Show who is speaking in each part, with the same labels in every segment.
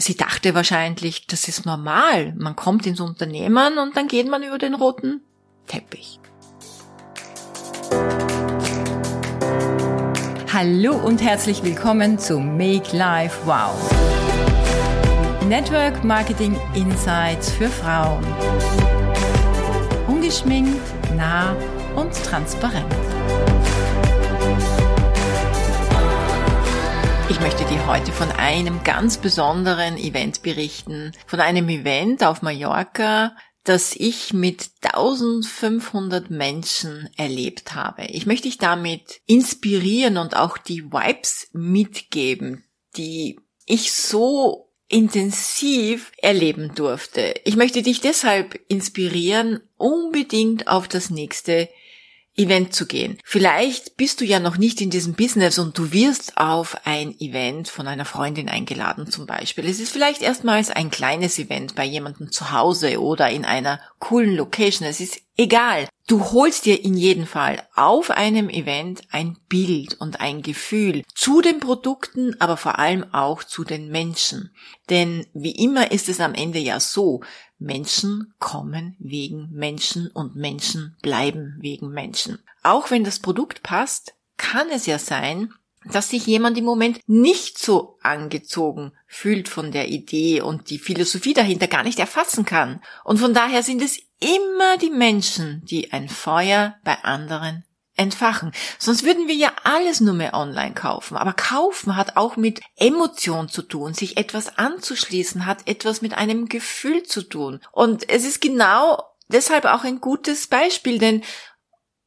Speaker 1: sie dachte wahrscheinlich, das ist normal. Man kommt ins Unternehmen und dann geht man über den roten Teppich. Hallo und herzlich willkommen zu Make Life Wow. Network Marketing Insights für Frauen. Ungeschminkt, nah und transparent. Ich möchte dir heute von einem ganz besonderen Event berichten. Von einem Event auf Mallorca, das ich mit 1500 Menschen erlebt habe. Ich möchte dich damit inspirieren und auch die Vibes mitgeben, die ich so intensiv erleben durfte. Ich möchte dich deshalb inspirieren, unbedingt auf das nächste Event zu gehen. Vielleicht bist du ja noch nicht in diesem Business und du wirst auf ein Event von einer Freundin eingeladen zum Beispiel. Es ist vielleicht erstmals ein kleines Event bei jemandem zu Hause oder in einer coolen Location. Es ist egal. Du holst dir in jedem Fall auf einem Event ein Bild und ein Gefühl zu den Produkten, aber vor allem auch zu den Menschen. Denn wie immer ist es am Ende ja so, Menschen kommen wegen Menschen und Menschen bleiben wegen Menschen. Auch wenn das Produkt passt, kann es ja sein, dass sich jemand im Moment nicht so angezogen fühlt von der Idee und die Philosophie dahinter gar nicht erfassen kann. Und von daher sind es immer die Menschen, die ein Feuer bei anderen entfachen. Sonst würden wir ja alles nur mehr online kaufen. Aber kaufen hat auch mit Emotion zu tun. Sich etwas anzuschließen hat etwas mit einem Gefühl zu tun. Und es ist genau deshalb auch ein gutes Beispiel, denn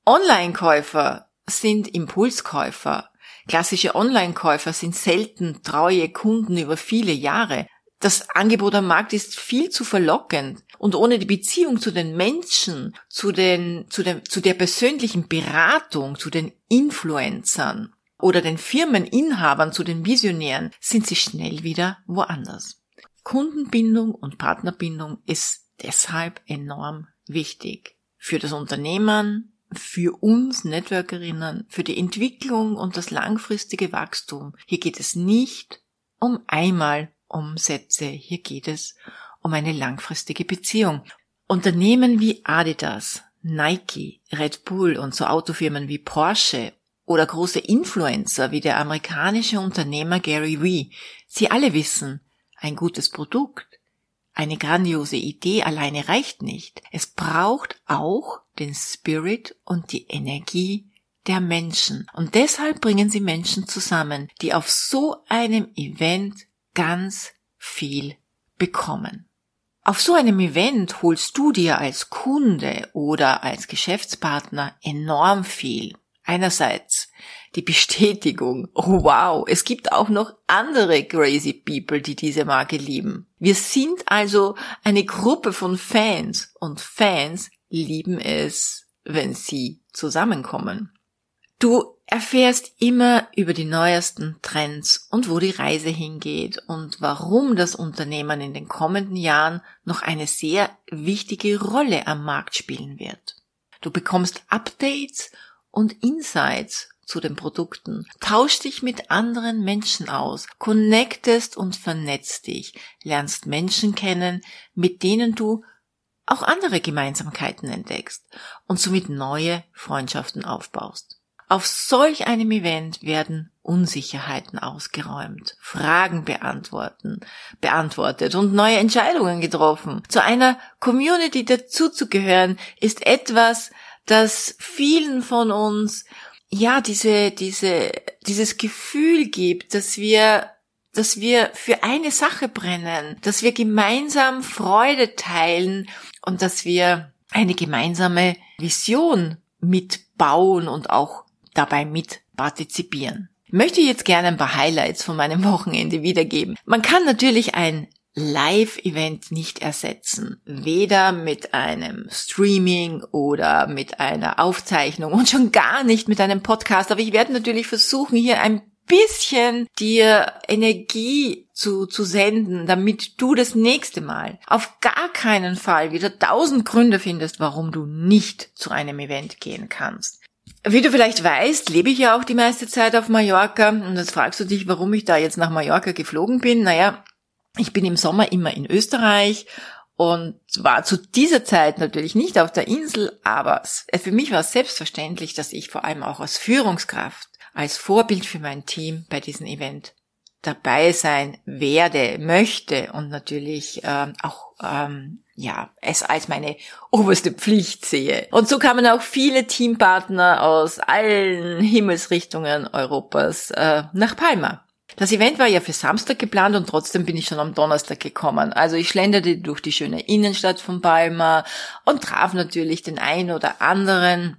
Speaker 1: Online-Käufer sind Impulskäufer. Klassische Online-Käufer sind selten treue Kunden über viele Jahre. Das Angebot am Markt ist viel zu verlockend. Und ohne die Beziehung zu den Menschen, zu den, zu dem, zu der persönlichen Beratung, zu den Influencern oder den Firmeninhabern, zu den Visionären, sind sie schnell wieder woanders. Kundenbindung und Partnerbindung ist deshalb enorm wichtig. Für das Unternehmen, für uns Networkerinnen, für die Entwicklung und das langfristige Wachstum. Hier geht es nicht um einmal Umsätze. Hier geht es um eine langfristige Beziehung. Unternehmen wie Adidas, Nike, Red Bull und so Autofirmen wie Porsche oder große Influencer wie der amerikanische Unternehmer Gary Vee, sie alle wissen, ein gutes Produkt, eine grandiose Idee alleine reicht nicht. Es braucht auch den Spirit und die Energie der Menschen. Und deshalb bringen sie Menschen zusammen, die auf so einem Event ganz viel bekommen. Auf so einem Event holst du dir als Kunde oder als Geschäftspartner enorm viel. Einerseits die Bestätigung, oh wow, es gibt auch noch andere crazy people, die diese Marke lieben. Wir sind also eine Gruppe von Fans und Fans lieben es, wenn sie zusammenkommen. Du erfährst immer über die neuesten Trends und wo die Reise hingeht und warum das Unternehmen in den kommenden Jahren noch eine sehr wichtige Rolle am Markt spielen wird. Du bekommst Updates und Insights zu den Produkten, tauschst dich mit anderen Menschen aus, connectest und vernetzt dich, lernst Menschen kennen, mit denen du auch andere Gemeinsamkeiten entdeckst und somit neue Freundschaften aufbaust. Auf solch einem Event werden Unsicherheiten ausgeräumt, Fragen beantworten, beantwortet und neue Entscheidungen getroffen. Zu einer Community dazuzugehören ist etwas, das vielen von uns ja diese diese dieses Gefühl gibt, dass wir dass wir für eine Sache brennen, dass wir gemeinsam Freude teilen und dass wir eine gemeinsame Vision mitbauen und auch dabei mit partizipieren. Ich möchte jetzt gerne ein paar Highlights von meinem Wochenende wiedergeben. Man kann natürlich ein Live-Event nicht ersetzen. Weder mit einem Streaming oder mit einer Aufzeichnung und schon gar nicht mit einem Podcast. Aber ich werde natürlich versuchen, hier ein bisschen dir Energie zu, zu senden, damit du das nächste Mal auf gar keinen Fall wieder tausend Gründe findest, warum du nicht zu einem Event gehen kannst. Wie du vielleicht weißt, lebe ich ja auch die meiste Zeit auf Mallorca und jetzt fragst du dich, warum ich da jetzt nach Mallorca geflogen bin. Naja, Ich bin im Sommer immer in Österreich und war zu dieser Zeit natürlich nicht auf der Insel, aber für mich war es selbstverständlich, dass ich vor allem auch als Führungskraft, als Vorbild für mein Team bei diesem Event dabei sein werde, möchte und natürlich ähm, auch ähm, ja es als meine oberste Pflicht sehe. Und so kamen auch viele Teampartner aus allen Himmelsrichtungen Europas äh, nach Palma. Das Event war ja für Samstag geplant und trotzdem bin ich schon am Donnerstag gekommen. Also ich schlenderte durch die schöne Innenstadt von Palma und traf natürlich den einen oder anderen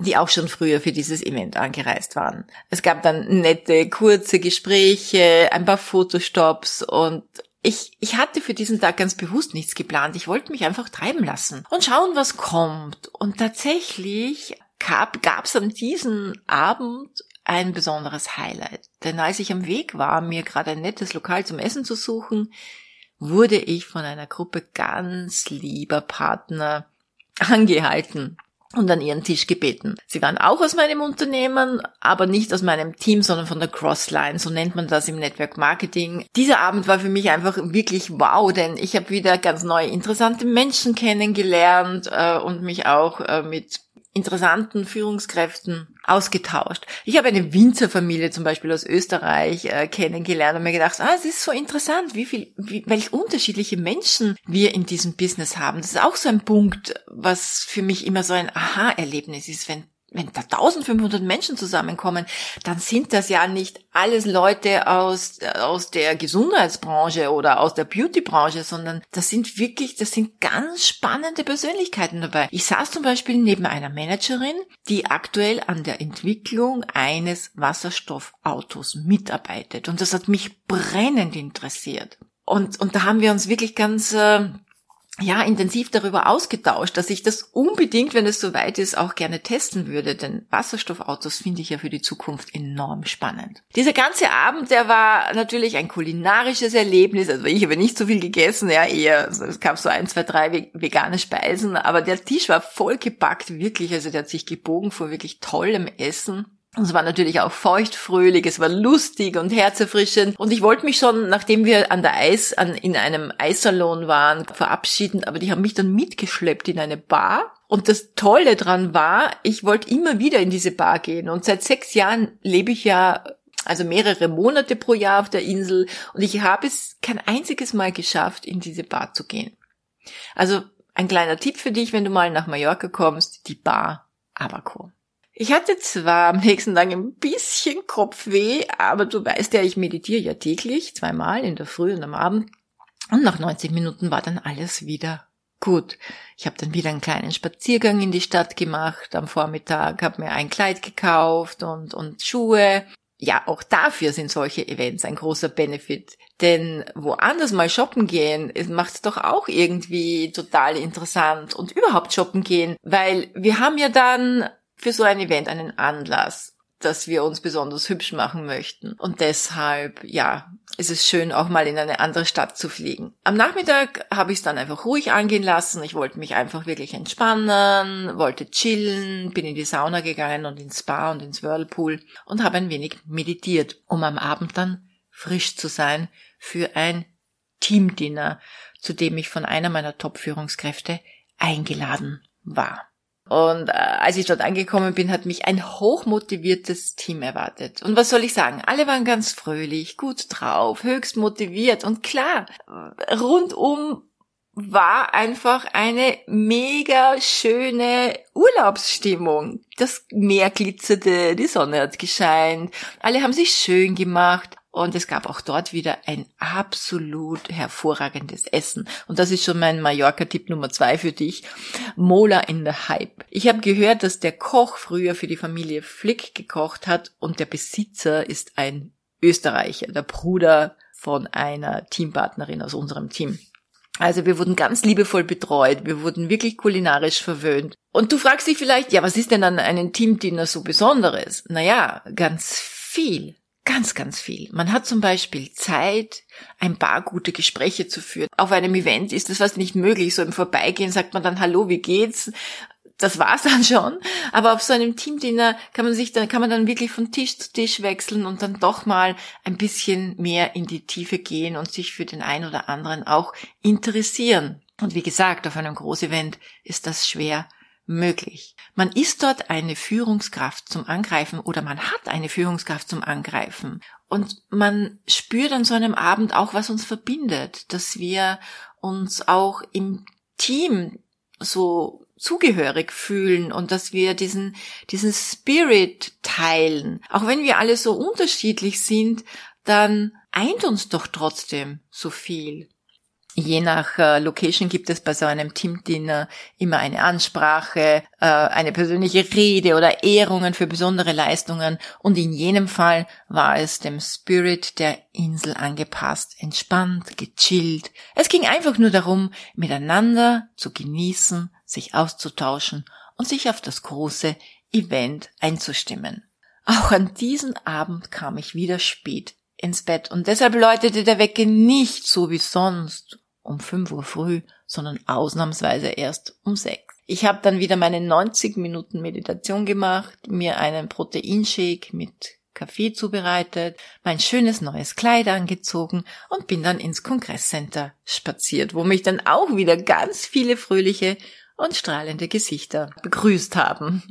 Speaker 1: die auch schon früher für dieses Event angereist waren. Es gab dann nette, kurze Gespräche, ein paar Fotostops und ich, ich hatte für diesen Tag ganz bewusst nichts geplant. Ich wollte mich einfach treiben lassen und schauen, was kommt. Und tatsächlich gab es an diesem Abend ein besonderes Highlight. Denn als ich am Weg war, mir gerade ein nettes Lokal zum Essen zu suchen, wurde ich von einer Gruppe ganz lieber Partner angehalten und an ihren Tisch gebeten. Sie waren auch aus meinem Unternehmen, aber nicht aus meinem Team, sondern von der Crossline, so nennt man das im Network Marketing. Dieser Abend war für mich einfach wirklich wow, denn ich habe wieder ganz neue interessante Menschen kennengelernt äh, und mich auch äh, mit interessanten Führungskräften ausgetauscht. Ich habe eine Winzerfamilie zum Beispiel aus Österreich äh, kennengelernt und mir gedacht, ah, es ist so interessant, wie viel, wie, welch unterschiedliche Menschen wir in diesem Business haben. Das ist auch so ein Punkt, was für mich immer so ein Aha-Erlebnis ist, wenn wenn da 1500 Menschen zusammenkommen, dann sind das ja nicht alles Leute aus, aus der Gesundheitsbranche oder aus der Beautybranche, sondern das sind wirklich, das sind ganz spannende Persönlichkeiten dabei. Ich saß zum Beispiel neben einer Managerin, die aktuell an der Entwicklung eines Wasserstoffautos mitarbeitet. Und das hat mich brennend interessiert. Und, und da haben wir uns wirklich ganz, äh, ja, intensiv darüber ausgetauscht, dass ich das unbedingt, wenn es soweit ist, auch gerne testen würde, denn Wasserstoffautos finde ich ja für die Zukunft enorm spannend. Dieser ganze Abend, der war natürlich ein kulinarisches Erlebnis, also ich habe nicht so viel gegessen, ja, eher, also es gab so ein, zwei, drei vegane Speisen, aber der Tisch war vollgepackt, wirklich, also der hat sich gebogen vor wirklich tollem Essen. Und es war natürlich auch feuchtfröhlich, es war lustig und herzerfrischend. Und ich wollte mich schon, nachdem wir an der Eis, an, in einem Eissalon waren, verabschieden, aber die haben mich dann mitgeschleppt in eine Bar. Und das Tolle dran war, ich wollte immer wieder in diese Bar gehen. Und seit sechs Jahren lebe ich ja also mehrere Monate pro Jahr auf der Insel und ich habe es kein einziges Mal geschafft, in diese Bar zu gehen. Also ein kleiner Tipp für dich, wenn du mal nach Mallorca kommst, die Bar Abaco. Ich hatte zwar am nächsten Tag ein bisschen Kopfweh, aber du weißt ja, ich meditiere ja täglich, zweimal in der Früh und am Abend. Und nach 90 Minuten war dann alles wieder gut. Ich habe dann wieder einen kleinen Spaziergang in die Stadt gemacht am Vormittag, habe mir ein Kleid gekauft und, und Schuhe. Ja, auch dafür sind solche Events ein großer Benefit. Denn woanders mal shoppen gehen, macht es doch auch irgendwie total interessant und überhaupt shoppen gehen, weil wir haben ja dann für so ein Event einen Anlass, dass wir uns besonders hübsch machen möchten. Und deshalb, ja, ist es schön, auch mal in eine andere Stadt zu fliegen. Am Nachmittag habe ich es dann einfach ruhig angehen lassen. Ich wollte mich einfach wirklich entspannen, wollte chillen, bin in die Sauna gegangen und ins Spa und ins Whirlpool und habe ein wenig meditiert, um am Abend dann frisch zu sein für ein Teamdinner, zu dem ich von einer meiner Top-Führungskräfte eingeladen war. Und äh, als ich dort angekommen bin, hat mich ein hochmotiviertes Team erwartet. Und was soll ich sagen? Alle waren ganz fröhlich, gut drauf, höchst motiviert und klar, rundum war einfach eine mega schöne Urlaubsstimmung. Das Meer glitzerte, die Sonne hat gescheint, alle haben sich schön gemacht und es gab auch dort wieder ein absolut hervorragendes Essen. Und das ist schon mein Mallorca-Tipp Nummer zwei für dich. Mola in the Hype. Ich habe gehört, dass der Koch früher für die Familie Flick gekocht hat und der Besitzer ist ein Österreicher, der Bruder von einer Teampartnerin aus unserem Team. Also wir wurden ganz liebevoll betreut, wir wurden wirklich kulinarisch verwöhnt. Und du fragst dich vielleicht, ja, was ist denn an einem Teamdiener so Besonderes? Naja, ganz viel. Ganz, ganz viel. Man hat zum Beispiel Zeit, ein paar gute Gespräche zu führen. Auf einem Event ist das fast nicht möglich. So im Vorbeigehen sagt man dann, hallo, wie geht's? das war's dann schon. Aber auf so einem Teamdinner kann man sich dann, kann man dann wirklich von Tisch zu Tisch wechseln und dann doch mal ein bisschen mehr in die Tiefe gehen und sich für den einen oder anderen auch interessieren. Und wie gesagt, auf einem Großevent ist das schwer möglich. Man ist dort eine Führungskraft zum Angreifen oder man hat eine Führungskraft zum Angreifen. Und man spürt an so einem Abend auch, was uns verbindet, dass wir uns auch im Team so zugehörig fühlen und dass wir diesen, diesen Spirit teilen. Auch wenn wir alle so unterschiedlich sind, dann eint uns doch trotzdem so viel. Je nach äh, Location gibt es bei so einem Teamdinner immer eine Ansprache, äh, eine persönliche Rede oder Ehrungen für besondere Leistungen und in jenem Fall war es dem Spirit der Insel angepasst, entspannt, gechillt. Es ging einfach nur darum, miteinander zu genießen, sich auszutauschen und sich auf das große Event einzustimmen. Auch an diesem Abend kam ich wieder spät ins Bett und deshalb läutete der Wecker nicht so wie sonst um 5 Uhr früh, sondern ausnahmsweise erst um 6. Ich habe dann wieder meine 90 Minuten Meditation gemacht, mir einen Proteinshake mit Kaffee zubereitet, mein schönes neues Kleid angezogen und bin dann ins Kongresscenter spaziert, wo mich dann auch wieder ganz viele fröhliche und strahlende Gesichter begrüßt haben.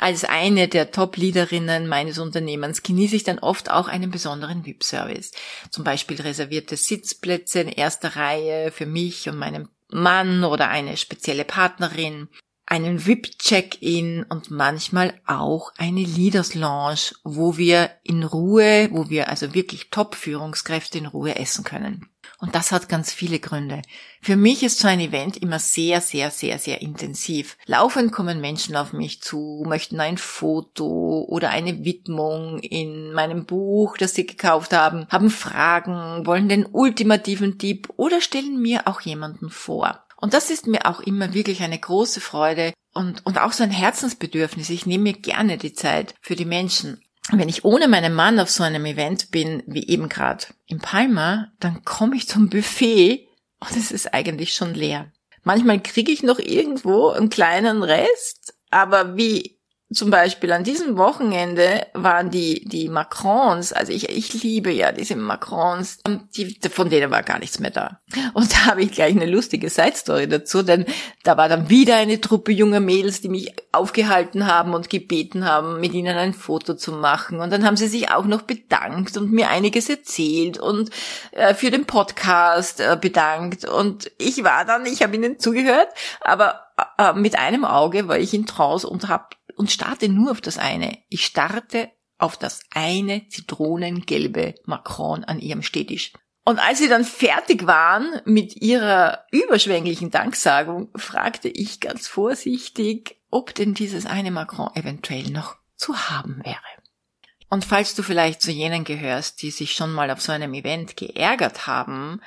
Speaker 1: Als eine der Top-Leaderinnen meines Unternehmens genieße ich dann oft auch einen besonderen VIP-Service. Zum Beispiel reservierte Sitzplätze in erster Reihe für mich und meinen Mann oder eine spezielle Partnerin, einen VIP-Check-in und manchmal auch eine Leaders Lounge, wo wir in Ruhe, wo wir also wirklich Top-Führungskräfte in Ruhe essen können. Und das hat ganz viele Gründe. Für mich ist so ein Event immer sehr, sehr, sehr, sehr intensiv. Laufend kommen Menschen auf mich zu, möchten ein Foto oder eine Widmung in meinem Buch, das sie gekauft haben, haben Fragen, wollen den ultimativen Tipp oder stellen mir auch jemanden vor. Und das ist mir auch immer wirklich eine große Freude und, und auch so ein Herzensbedürfnis. Ich nehme mir gerne die Zeit für die Menschen wenn ich ohne meinen Mann auf so einem Event bin, wie eben gerade in Palma, dann komme ich zum Buffet und es ist eigentlich schon leer. Manchmal kriege ich noch irgendwo einen kleinen Rest, aber wie zum Beispiel an diesem Wochenende waren die, die Macrons, also ich, ich liebe ja diese Macrons, die, von denen war gar nichts mehr da. Und da habe ich gleich eine lustige Side-Story dazu, denn da war dann wieder eine Truppe junger Mädels, die mich aufgehalten haben und gebeten haben, mit ihnen ein Foto zu machen. Und dann haben sie sich auch noch bedankt und mir einiges erzählt und äh, für den Podcast äh, bedankt. Und ich war dann, ich habe ihnen zugehört, aber äh, mit einem Auge war ich in Trance und habe und starte nur auf das eine. Ich starte auf das eine zitronengelbe Macron an ihrem Stehtisch. Und als sie dann fertig waren mit ihrer überschwänglichen Danksagung, fragte ich ganz vorsichtig, ob denn dieses eine Macron eventuell noch zu haben wäre. Und falls du vielleicht zu jenen gehörst, die sich schon mal auf so einem Event geärgert haben,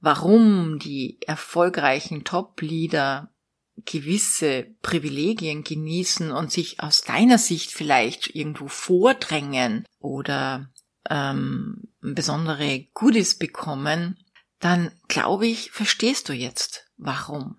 Speaker 1: warum die erfolgreichen Top-Leader gewisse Privilegien genießen und sich aus deiner Sicht vielleicht irgendwo vordrängen oder ähm, besondere Goodies bekommen, dann glaube ich, verstehst du jetzt, warum.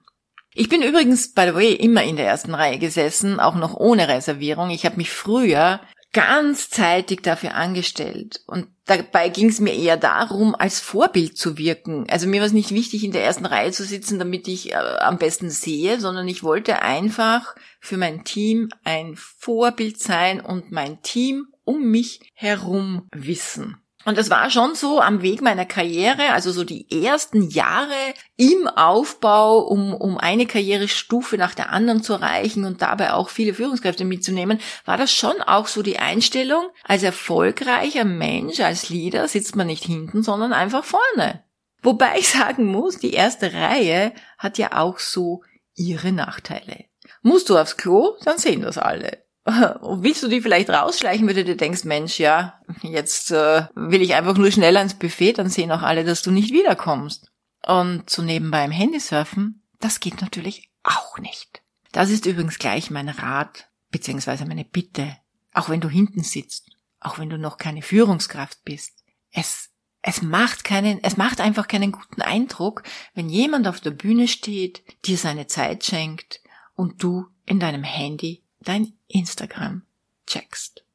Speaker 1: Ich bin übrigens, by the way, immer in der ersten Reihe gesessen, auch noch ohne Reservierung. Ich habe mich früher ganz zeitig dafür angestellt. Und dabei ging es mir eher darum, als Vorbild zu wirken. Also mir war es nicht wichtig, in der ersten Reihe zu sitzen, damit ich äh, am besten sehe, sondern ich wollte einfach für mein Team ein Vorbild sein und mein Team um mich herum wissen. Und das war schon so am Weg meiner Karriere, also so die ersten Jahre im Aufbau, um, um eine Karrierestufe nach der anderen zu erreichen und dabei auch viele Führungskräfte mitzunehmen, war das schon auch so die Einstellung, als erfolgreicher Mensch, als Leader sitzt man nicht hinten, sondern einfach vorne. Wobei ich sagen muss, die erste Reihe hat ja auch so ihre Nachteile. Musst du aufs Klo, dann sehen das alle. Willst du die vielleicht rausschleichen, wenn du dir denkst, Mensch, ja, jetzt äh, will ich einfach nur schnell ans Buffet, dann sehen auch alle, dass du nicht wiederkommst. Und so nebenbei im Handysurfen, das geht natürlich auch nicht. Das ist übrigens gleich mein Rat, beziehungsweise meine Bitte. Auch wenn du hinten sitzt, auch wenn du noch keine Führungskraft bist. Es, es macht keinen, es macht einfach keinen guten Eindruck, wenn jemand auf der Bühne steht, dir seine Zeit schenkt und du in deinem Handy dein Instagram checkst.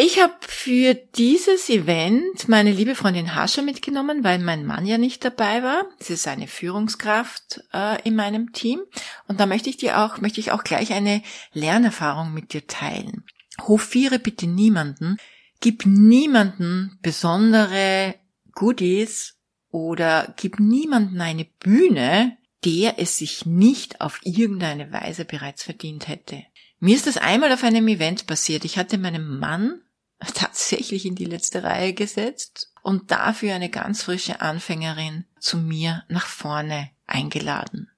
Speaker 1: Ich habe für dieses Event meine liebe Freundin Hascha mitgenommen, weil mein Mann ja nicht dabei war. Sie ist eine Führungskraft äh, in meinem Team. Und da möchte ich dir auch, möchte ich auch gleich eine Lernerfahrung mit dir teilen. Hofiere bitte niemanden, gib niemanden besondere Goodies oder gib niemanden eine Bühne, der es sich nicht auf irgendeine Weise bereits verdient hätte. Mir ist das einmal auf einem Event passiert. Ich hatte meinem Mann tatsächlich in die letzte Reihe gesetzt und dafür eine ganz frische Anfängerin zu mir nach vorne eingeladen.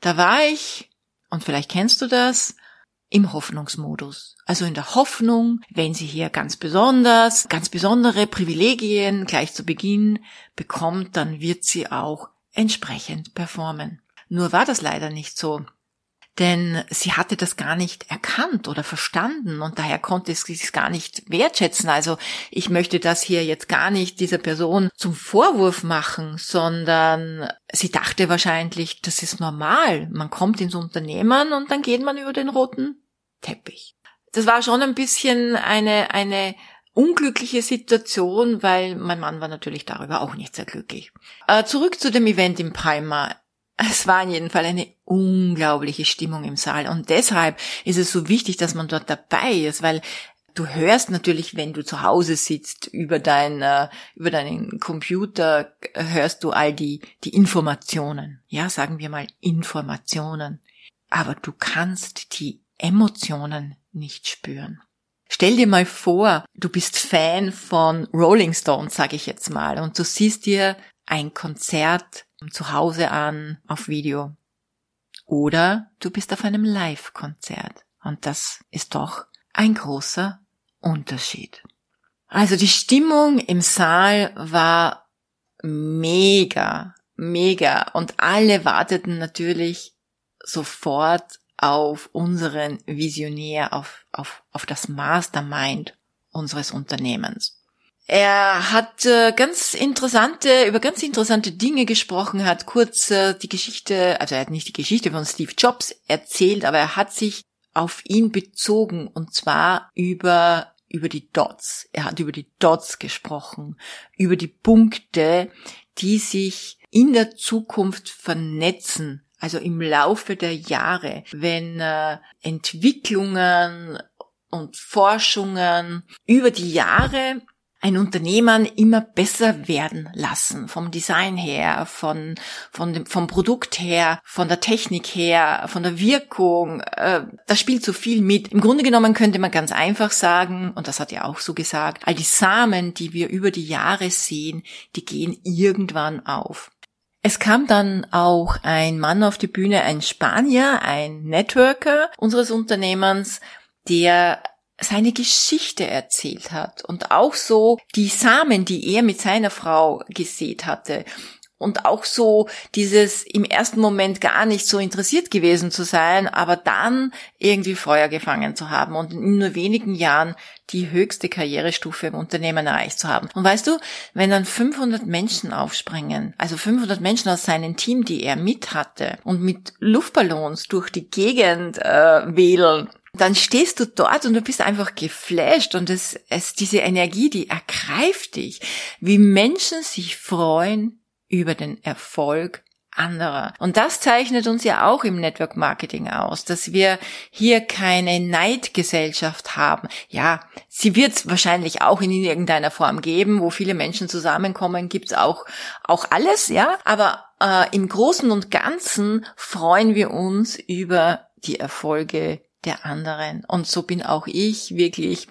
Speaker 1: Da war ich, und vielleicht kennst du das, im Hoffnungsmodus. Also in der Hoffnung, wenn sie hier ganz besonders, ganz besondere Privilegien gleich zu Beginn bekommt, dann wird sie auch entsprechend performen. Nur war das leider nicht so denn sie hatte das gar nicht erkannt oder verstanden und daher konnte sie es gar nicht wertschätzen. Also ich möchte das hier jetzt gar nicht dieser Person zum Vorwurf machen, sondern sie dachte wahrscheinlich, das ist normal. Man kommt ins Unternehmen und dann geht man über den roten Teppich. Das war schon ein bisschen eine, eine unglückliche Situation, weil mein Mann war natürlich darüber auch nicht sehr glücklich. Äh, zurück zu dem Event im Palma. Es war in jedem Fall eine unglaubliche Stimmung im Saal und deshalb ist es so wichtig, dass man dort dabei ist, weil du hörst natürlich, wenn du zu Hause sitzt, über dein, äh, über deinen Computer hörst du all die, die Informationen. Ja, sagen wir mal Informationen. Aber du kannst die Emotionen nicht spüren. Stell dir mal vor, du bist Fan von Rolling Stones, sage ich jetzt mal, und du siehst dir ein Konzert zu Hause an auf Video. Oder du bist auf einem Live-Konzert. Und das ist doch ein großer Unterschied. Also die Stimmung im Saal war mega, mega. Und alle warteten natürlich sofort auf unseren Visionär, auf, auf, auf das Mastermind unseres Unternehmens. Er hat äh, ganz interessante, über ganz interessante Dinge gesprochen, hat kurz äh, die Geschichte, also er hat nicht die Geschichte von Steve Jobs erzählt, aber er hat sich auf ihn bezogen und zwar über über die Dots. Er hat über die Dots gesprochen, über die Punkte, die sich in der Zukunft vernetzen, also im Laufe der Jahre, wenn äh, Entwicklungen und Forschungen über die Jahre ein Unternehmen immer besser werden lassen, vom Design her, von, von dem, vom Produkt her, von der Technik her, von der Wirkung. Äh, da spielt so viel mit. Im Grunde genommen könnte man ganz einfach sagen, und das hat er auch so gesagt, all die Samen, die wir über die Jahre sehen, die gehen irgendwann auf. Es kam dann auch ein Mann auf die Bühne, ein Spanier, ein Networker unseres Unternehmens, der seine Geschichte erzählt hat und auch so die Samen, die er mit seiner Frau gesät hatte und auch so dieses im ersten Moment gar nicht so interessiert gewesen zu sein, aber dann irgendwie Feuer gefangen zu haben und in nur wenigen Jahren die höchste Karrierestufe im Unternehmen erreicht zu haben. Und weißt du, wenn dann 500 Menschen aufspringen, also 500 Menschen aus seinem Team, die er mit hatte und mit Luftballons durch die Gegend äh, wählen, dann stehst du dort und du bist einfach geflasht und es, es, diese Energie, die ergreift dich, wie Menschen sich freuen über den Erfolg anderer. Und das zeichnet uns ja auch im Network Marketing aus, dass wir hier keine Neidgesellschaft haben. Ja, sie wird es wahrscheinlich auch in irgendeiner Form geben, wo viele Menschen zusammenkommen, gibt's auch, auch alles, ja. Aber äh, im Großen und Ganzen freuen wir uns über die Erfolge der anderen. Und so bin auch ich wirklich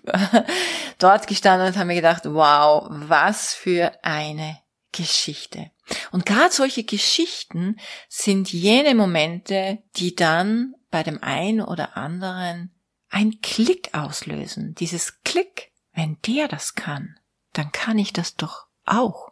Speaker 1: dort gestanden und habe mir gedacht, wow, was für eine Geschichte. Und gerade solche Geschichten sind jene Momente, die dann bei dem einen oder anderen ein Klick auslösen. Dieses Klick, wenn der das kann, dann kann ich das doch auch.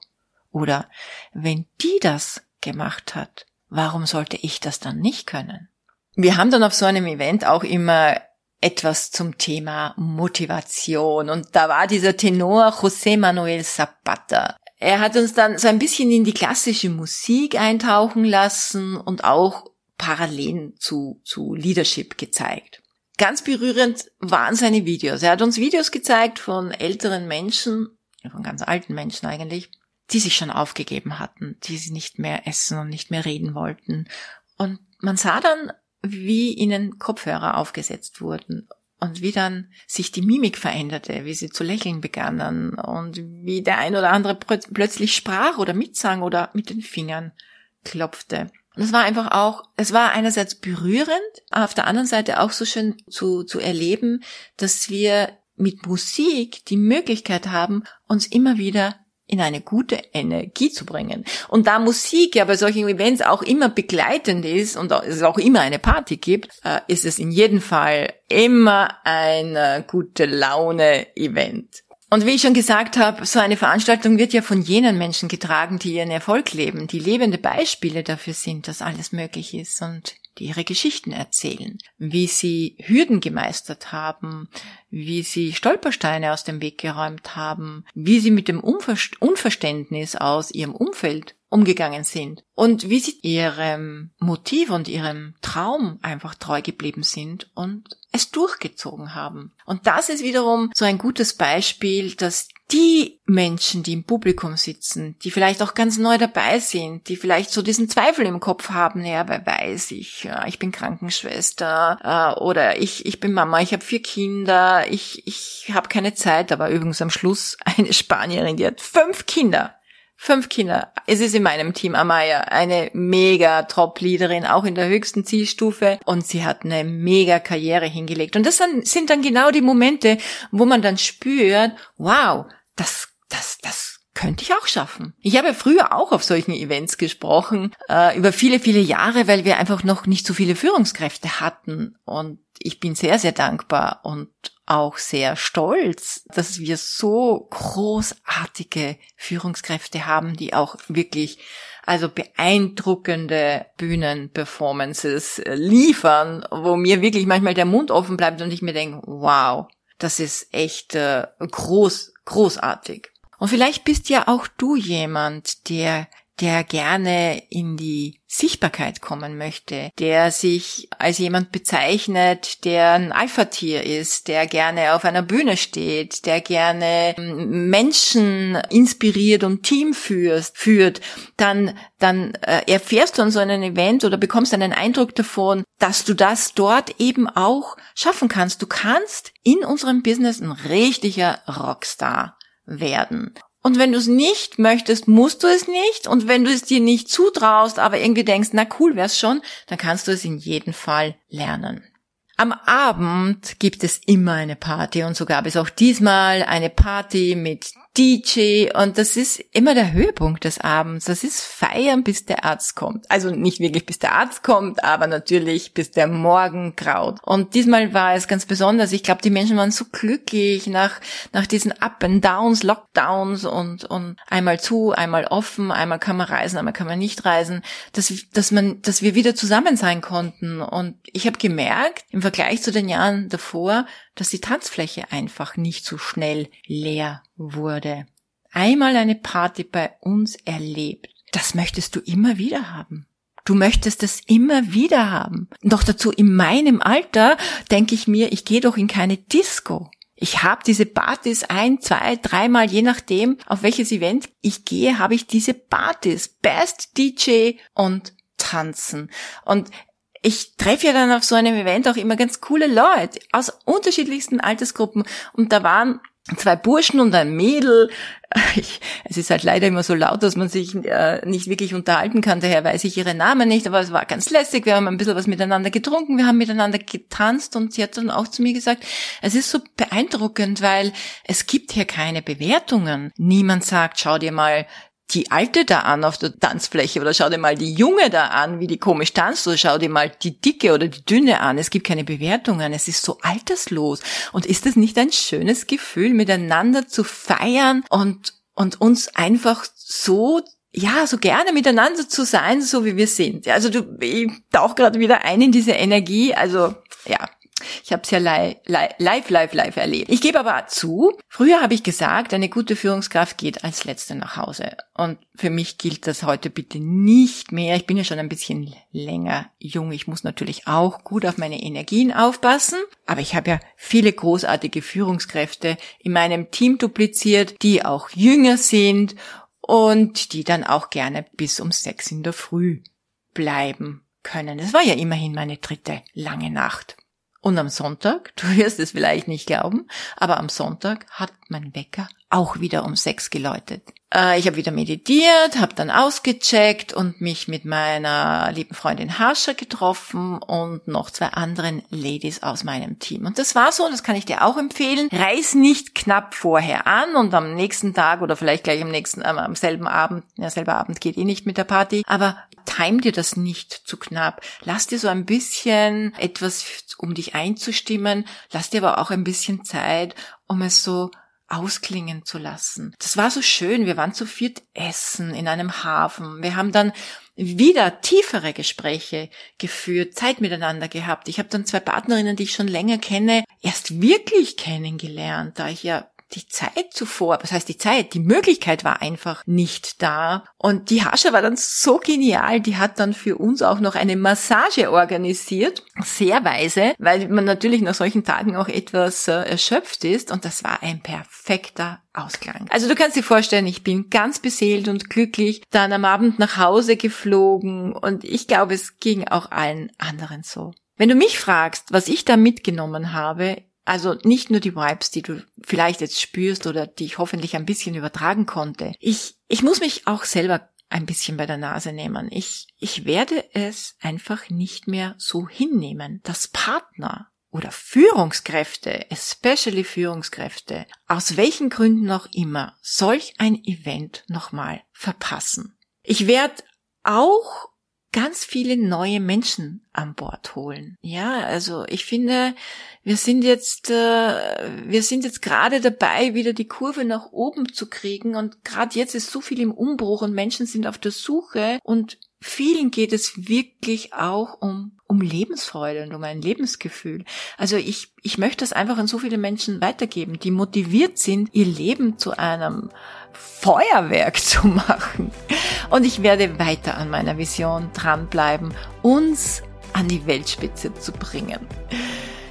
Speaker 1: Oder wenn die das gemacht hat, warum sollte ich das dann nicht können? Wir haben dann auf so einem Event auch immer etwas zum Thema Motivation. Und da war dieser Tenor José Manuel Zapata. Er hat uns dann so ein bisschen in die klassische Musik eintauchen lassen und auch Parallelen zu, zu Leadership gezeigt. Ganz berührend waren seine Videos. Er hat uns Videos gezeigt von älteren Menschen, von ganz alten Menschen eigentlich, die sich schon aufgegeben hatten, die sie nicht mehr essen und nicht mehr reden wollten. Und man sah dann, wie ihnen Kopfhörer aufgesetzt wurden und wie dann sich die Mimik veränderte, wie sie zu lächeln begannen und wie der ein oder andere plötzlich sprach oder mitsang oder mit den Fingern klopfte. Es war einfach auch, es war einerseits berührend, auf der anderen Seite auch so schön zu, zu erleben, dass wir mit Musik die Möglichkeit haben, uns immer wieder in eine gute Energie zu bringen. Und da Musik ja bei solchen Events auch immer begleitend ist und es auch immer eine Party gibt, äh, ist es in jedem Fall immer ein gute Laune-Event. Und wie ich schon gesagt habe, so eine Veranstaltung wird ja von jenen Menschen getragen, die ihren Erfolg leben, die lebende Beispiele dafür sind, dass alles möglich ist und die ihre Geschichten erzählen, wie sie Hürden gemeistert haben, wie sie Stolpersteine aus dem Weg geräumt haben, wie sie mit dem Unverständnis aus ihrem Umfeld umgegangen sind und wie sie ihrem Motiv und ihrem Traum einfach treu geblieben sind und es durchgezogen haben. Und das ist wiederum so ein gutes Beispiel, dass die Menschen, die im Publikum sitzen, die vielleicht auch ganz neu dabei sind, die vielleicht so diesen Zweifel im Kopf haben, ja, wer weiß ich, ja, ich bin Krankenschwester äh, oder ich, ich bin Mama, ich habe vier Kinder, ich, ich habe keine Zeit, aber übrigens am Schluss eine Spanierin, die hat fünf Kinder. Fünf Kinder. Es ist in meinem Team Amaya eine mega Top-Leaderin, auch in der höchsten Zielstufe. Und sie hat eine mega Karriere hingelegt. Und das sind dann genau die Momente, wo man dann spürt, wow, das, das, das könnte ich auch schaffen. Ich habe früher auch auf solchen Events gesprochen, äh, über viele, viele Jahre, weil wir einfach noch nicht so viele Führungskräfte hatten. Und ich bin sehr, sehr dankbar und auch sehr stolz, dass wir so großartige Führungskräfte haben, die auch wirklich also beeindruckende Bühnenperformances liefern, wo mir wirklich manchmal der Mund offen bleibt und ich mir denke, wow, das ist echt äh, groß, großartig. Und vielleicht bist ja auch du jemand, der der gerne in die Sichtbarkeit kommen möchte, der sich als jemand bezeichnet, der ein Alpha-Tier ist, der gerne auf einer Bühne steht, der gerne ähm, Menschen inspiriert und Team führt, führt, dann, dann äh, erfährst du an so einem Event oder bekommst einen Eindruck davon, dass du das dort eben auch schaffen kannst. Du kannst in unserem Business ein richtiger Rockstar werden. Und wenn du es nicht möchtest, musst du es nicht. Und wenn du es dir nicht zutraust, aber irgendwie denkst, na cool wär's schon, dann kannst du es in jedem Fall lernen. Am Abend gibt es immer eine Party und so gab es auch diesmal eine Party mit DJ und das ist immer der Höhepunkt des Abends. Das ist feiern, bis der Arzt kommt. Also nicht wirklich bis der Arzt kommt, aber natürlich bis der Morgen graut. Und diesmal war es ganz besonders. Ich glaube, die Menschen waren so glücklich nach, nach diesen Up and Downs, Lockdowns und, und einmal zu, einmal offen, einmal kann man reisen, einmal kann man nicht reisen, dass, dass man, dass wir wieder zusammen sein konnten. Und ich habe gemerkt, im Vergleich zu den Jahren davor, dass die Tanzfläche einfach nicht so schnell leer wurde. Einmal eine Party bei uns erlebt, das möchtest du immer wieder haben. Du möchtest es immer wieder haben. Noch dazu in meinem Alter denke ich mir, ich gehe doch in keine Disco. Ich habe diese Partys ein, zwei, dreimal, je nachdem, auf welches Event ich gehe, habe ich diese Partys. Best DJ und tanzen. Und ich treffe ja dann auf so einem Event auch immer ganz coole Leute aus unterschiedlichsten Altersgruppen und da waren zwei Burschen und ein Mädel. Ich, es ist halt leider immer so laut, dass man sich äh, nicht wirklich unterhalten kann, daher weiß ich ihre Namen nicht, aber es war ganz lässig, wir haben ein bisschen was miteinander getrunken, wir haben miteinander getanzt und sie hat dann auch zu mir gesagt, es ist so beeindruckend, weil es gibt hier keine Bewertungen. Niemand sagt, schau dir mal die Alte da an auf der Tanzfläche oder schau dir mal die Junge da an, wie die komisch tanzt oder schau dir mal die Dicke oder die Dünne an. Es gibt keine Bewertungen. Es ist so alterslos. Und ist es nicht ein schönes Gefühl, miteinander zu feiern und, und uns einfach so ja, so gerne miteinander zu sein, so wie wir sind. Also du, ich tauch gerade wieder ein in diese Energie. Also ja, Ich habe es ja live, live, live, live erlebt. Ich gebe aber zu, früher habe ich gesagt, eine gute Führungskraft geht als Letzte nach Hause. Und für mich gilt das heute bitte nicht mehr. Ich bin ja schon ein bisschen länger jung. Ich muss natürlich auch gut auf meine Energien aufpassen. Aber ich habe ja viele großartige Führungskräfte in meinem Team dupliziert, die auch jünger sind und die dann auch gerne bis um sechs in der Früh bleiben können. Es war ja immerhin meine dritte lange Nacht. Und am Sonntag, du wirst es vielleicht nicht glauben, aber am Sonntag hat mein Wecker auch wieder um sechs geläutet. Äh, ich habe wieder meditiert, habe dann ausgecheckt und mich mit meiner lieben Freundin Harscher getroffen und noch zwei anderen Ladies aus meinem Team. Und das war so, das kann ich dir auch empfehlen. Reis nicht knapp vorher an und am nächsten Tag oder vielleicht gleich am nächsten, äh, am selben Abend, ja, selber Abend geht eh nicht mit der Party, aber time dir das nicht zu knapp. Lass dir so ein bisschen etwas, um dich einzustimmen. Lass dir aber auch ein bisschen Zeit, um es so ausklingen zu lassen. Das war so schön. Wir waren zu viert essen in einem Hafen. Wir haben dann wieder tiefere Gespräche geführt, Zeit miteinander gehabt. Ich habe dann zwei Partnerinnen, die ich schon länger kenne, erst wirklich kennengelernt, da ich ja die Zeit zuvor, was heißt die Zeit, die Möglichkeit war einfach nicht da. Und die Hasche war dann so genial, die hat dann für uns auch noch eine Massage organisiert, sehr weise, weil man natürlich nach solchen Tagen auch etwas äh, erschöpft ist und das war ein perfekter Ausklang. Also du kannst dir vorstellen, ich bin ganz beseelt und glücklich dann am Abend nach Hause geflogen und ich glaube, es ging auch allen anderen so. Wenn du mich fragst, was ich da mitgenommen habe, also nicht nur die Vibes, die du vielleicht jetzt spürst oder die ich hoffentlich ein bisschen übertragen konnte. Ich, ich muss mich auch selber ein bisschen bei der Nase nehmen. Ich, ich werde es einfach nicht mehr so hinnehmen, dass Partner oder Führungskräfte, especially Führungskräfte, aus welchen Gründen auch immer, solch ein Event nochmal verpassen. Ich werde auch ganz viele neue Menschen an Bord holen. Ja, also ich finde, wir sind jetzt, äh, wir sind jetzt gerade dabei, wieder die Kurve nach oben zu kriegen und gerade jetzt ist so viel im Umbruch und Menschen sind auf der Suche und vielen geht es wirklich auch um, um Lebensfreude und um ein Lebensgefühl. Also ich, ich möchte das einfach an so viele Menschen weitergeben, die motiviert sind, ihr Leben zu einem Feuerwerk zu machen. Und ich werde weiter an meiner Vision dranbleiben, uns an die Weltspitze zu bringen.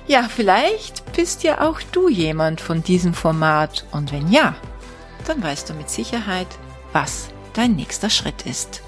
Speaker 1: Ja, vielleicht bist ja auch du jemand von diesem Format und wenn ja, dann weißt du mit Sicherheit, was dein nächster Schritt ist.